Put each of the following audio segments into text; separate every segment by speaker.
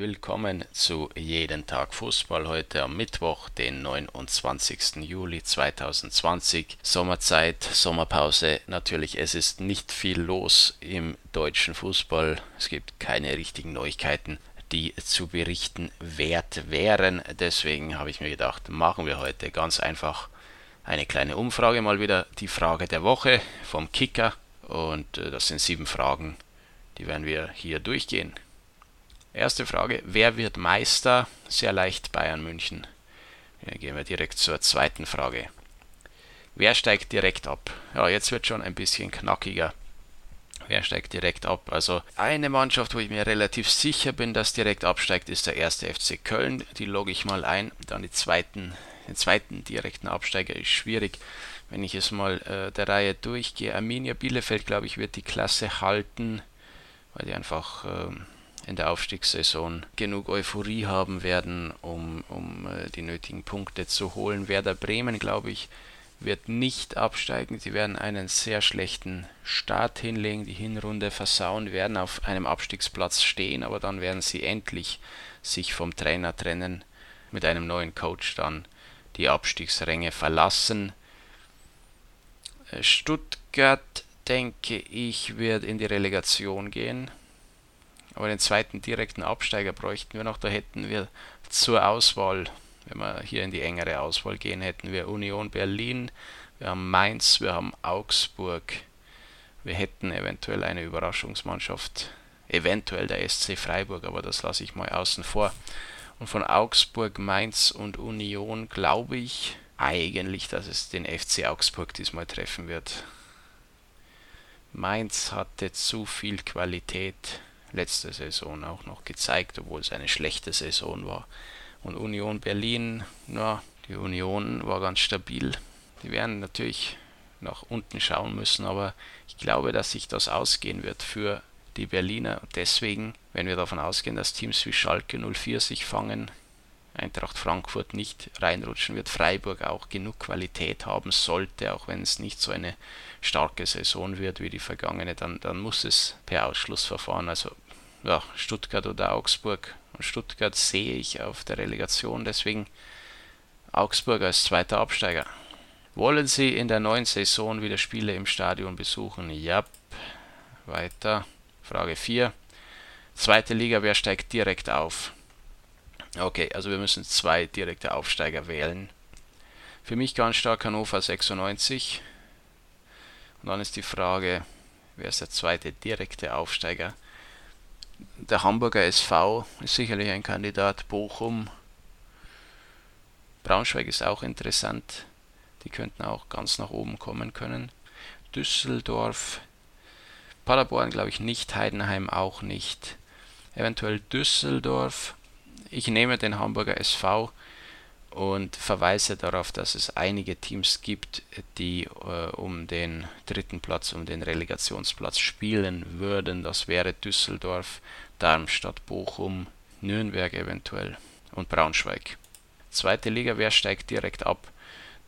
Speaker 1: Willkommen zu Jeden Tag Fußball heute am Mittwoch, den 29. Juli 2020. Sommerzeit, Sommerpause. Natürlich, es ist nicht viel los im deutschen Fußball. Es gibt keine richtigen Neuigkeiten, die zu berichten wert wären. Deswegen habe ich mir gedacht, machen wir heute ganz einfach eine kleine Umfrage mal wieder. Die Frage der Woche vom Kicker. Und äh, das sind sieben Fragen, die werden wir hier durchgehen. Erste Frage, wer wird Meister? Sehr leicht Bayern München. Dann gehen wir direkt zur zweiten Frage. Wer steigt direkt ab? Ja, jetzt wird schon ein bisschen knackiger. Wer steigt direkt ab? Also eine Mannschaft, wo ich mir relativ sicher bin, dass direkt absteigt, ist der erste FC Köln. Die logge ich mal ein. Dann die zweiten, den zweiten direkten Absteiger ist schwierig. Wenn ich es mal äh, der Reihe durchgehe, Arminia Bielefeld, glaube ich, wird die Klasse halten, weil die einfach ähm, in der Aufstiegssaison genug Euphorie haben werden, um, um äh, die nötigen Punkte zu holen. Werder Bremen, glaube ich, wird nicht absteigen. Sie werden einen sehr schlechten Start hinlegen, die Hinrunde versauen, werden auf einem Abstiegsplatz stehen, aber dann werden sie endlich sich vom Trainer trennen, mit einem neuen Coach dann die Abstiegsränge verlassen. Äh, Stuttgart, denke ich, wird in die Relegation gehen. Aber den zweiten direkten Absteiger bräuchten wir noch. Da hätten wir zur Auswahl, wenn wir hier in die engere Auswahl gehen, hätten wir Union Berlin, wir haben Mainz, wir haben Augsburg. Wir hätten eventuell eine Überraschungsmannschaft, eventuell der SC Freiburg, aber das lasse ich mal außen vor. Und von Augsburg, Mainz und Union glaube ich eigentlich, dass es den FC Augsburg diesmal treffen wird. Mainz hatte zu viel Qualität letzte Saison auch noch gezeigt, obwohl es eine schlechte Saison war. Und Union Berlin, na, die Union war ganz stabil. Die werden natürlich nach unten schauen müssen, aber ich glaube, dass sich das ausgehen wird für die Berliner. Deswegen, wenn wir davon ausgehen, dass Teams wie Schalke 04 sich fangen, Eintracht Frankfurt nicht reinrutschen wird, Freiburg auch genug Qualität haben sollte, auch wenn es nicht so eine starke Saison wird wie die vergangene, dann, dann muss es per Ausschlussverfahren, also ja, Stuttgart oder Augsburg. Und Stuttgart sehe ich auf der Relegation, deswegen Augsburg als zweiter Absteiger. Wollen Sie in der neuen Saison wieder Spiele im Stadion besuchen? Ja. Weiter. Frage 4. Zweite Liga, wer steigt direkt auf? Okay, also wir müssen zwei direkte Aufsteiger wählen. Für mich ganz stark Hannover 96. Und dann ist die Frage, wer ist der zweite direkte Aufsteiger? Der Hamburger SV ist sicherlich ein Kandidat. Bochum, Braunschweig ist auch interessant. Die könnten auch ganz nach oben kommen können. Düsseldorf, Paderborn glaube ich nicht, Heidenheim auch nicht. Eventuell Düsseldorf. Ich nehme den Hamburger SV und verweise darauf, dass es einige Teams gibt, die äh, um den dritten Platz, um den Relegationsplatz spielen würden. Das wäre Düsseldorf, Darmstadt, Bochum, Nürnberg eventuell und Braunschweig. Zweite Liga, wer steigt direkt ab?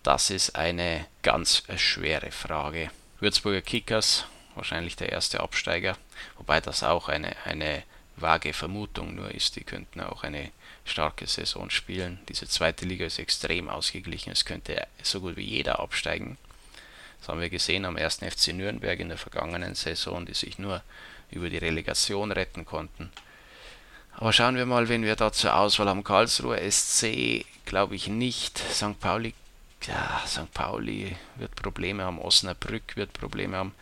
Speaker 1: Das ist eine ganz schwere Frage. Würzburger Kickers, wahrscheinlich der erste Absteiger, wobei das auch eine, eine vage Vermutung nur ist. Die könnten auch eine starke Saison spielen. Diese zweite Liga ist extrem ausgeglichen. Es könnte so gut wie jeder absteigen. Das haben wir gesehen am 1. FC Nürnberg in der vergangenen Saison, die sich nur über die Relegation retten konnten. Aber schauen wir mal, wen wir da zur Auswahl haben. Karlsruhe SC glaube ich nicht. St. Pauli, ja, St. Pauli wird Probleme haben. Osnabrück wird Probleme haben.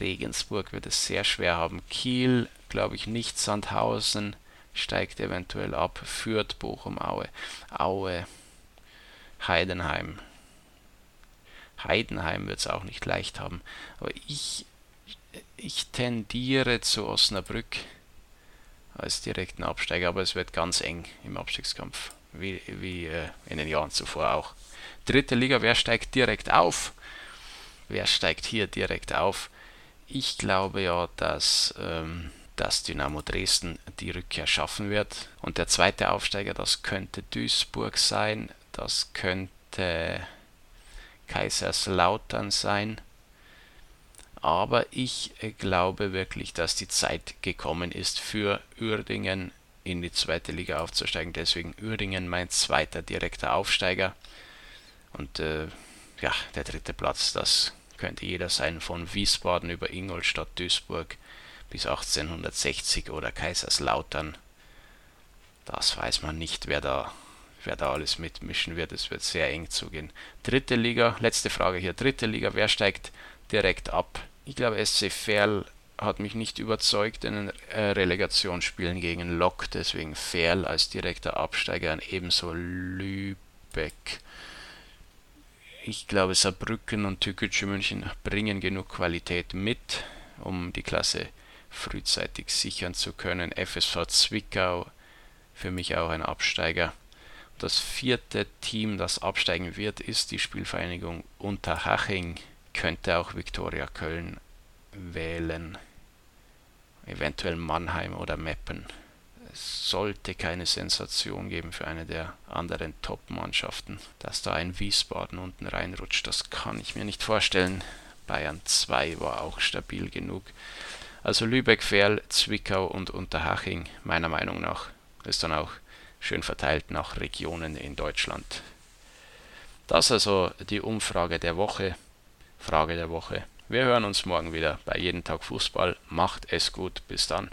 Speaker 1: Regensburg wird es sehr schwer haben. Kiel glaube ich nicht. Sandhausen steigt eventuell ab. Fürth, Bochum, Aue. Aue, Heidenheim. Heidenheim wird es auch nicht leicht haben. Aber ich, ich tendiere zu Osnabrück als direkten Absteiger, aber es wird ganz eng im Abstiegskampf, wie, wie äh, in den Jahren zuvor auch. Dritte Liga, wer steigt direkt auf? Wer steigt hier direkt auf? Ich glaube ja, dass ähm, dass Dynamo Dresden die Rückkehr schaffen wird. Und der zweite Aufsteiger, das könnte Duisburg sein, das könnte Kaiserslautern sein. Aber ich glaube wirklich, dass die Zeit gekommen ist für Uerdingen, in die zweite Liga aufzusteigen. Deswegen Uerdingen mein zweiter direkter Aufsteiger. Und äh, ja, der dritte Platz, das könnte jeder sein, von Wiesbaden über Ingolstadt, Duisburg bis 1860 oder Kaiserslautern. Das weiß man nicht, wer da, wer da alles mitmischen wird. Es wird sehr eng zugehen. Dritte Liga, letzte Frage hier. Dritte Liga, wer steigt direkt ab? Ich glaube, SC Verl hat mich nicht überzeugt in den äh, Relegationsspielen gegen Lok, deswegen Ferl als direkter Absteiger und ebenso Lübeck. Ich glaube, Saarbrücken und Türkgücü München bringen genug Qualität mit, um die Klasse frühzeitig sichern zu können. FSV Zwickau für mich auch ein Absteiger. Das vierte Team, das absteigen wird, ist die Spielvereinigung Unterhaching. Könnte auch Viktoria Köln wählen eventuell Mannheim oder Meppen. Es sollte keine Sensation geben für eine der anderen Top-Mannschaften. Dass da ein Wiesbaden unten reinrutscht, das kann ich mir nicht vorstellen. Bayern 2 war auch stabil genug. Also Lübeck, Ferl, Zwickau und Unterhaching, meiner Meinung nach, ist dann auch schön verteilt nach Regionen in Deutschland. Das also die Umfrage der Woche, Frage der Woche. Wir hören uns morgen wieder bei Jeden Tag Fußball. Macht es gut. Bis dann.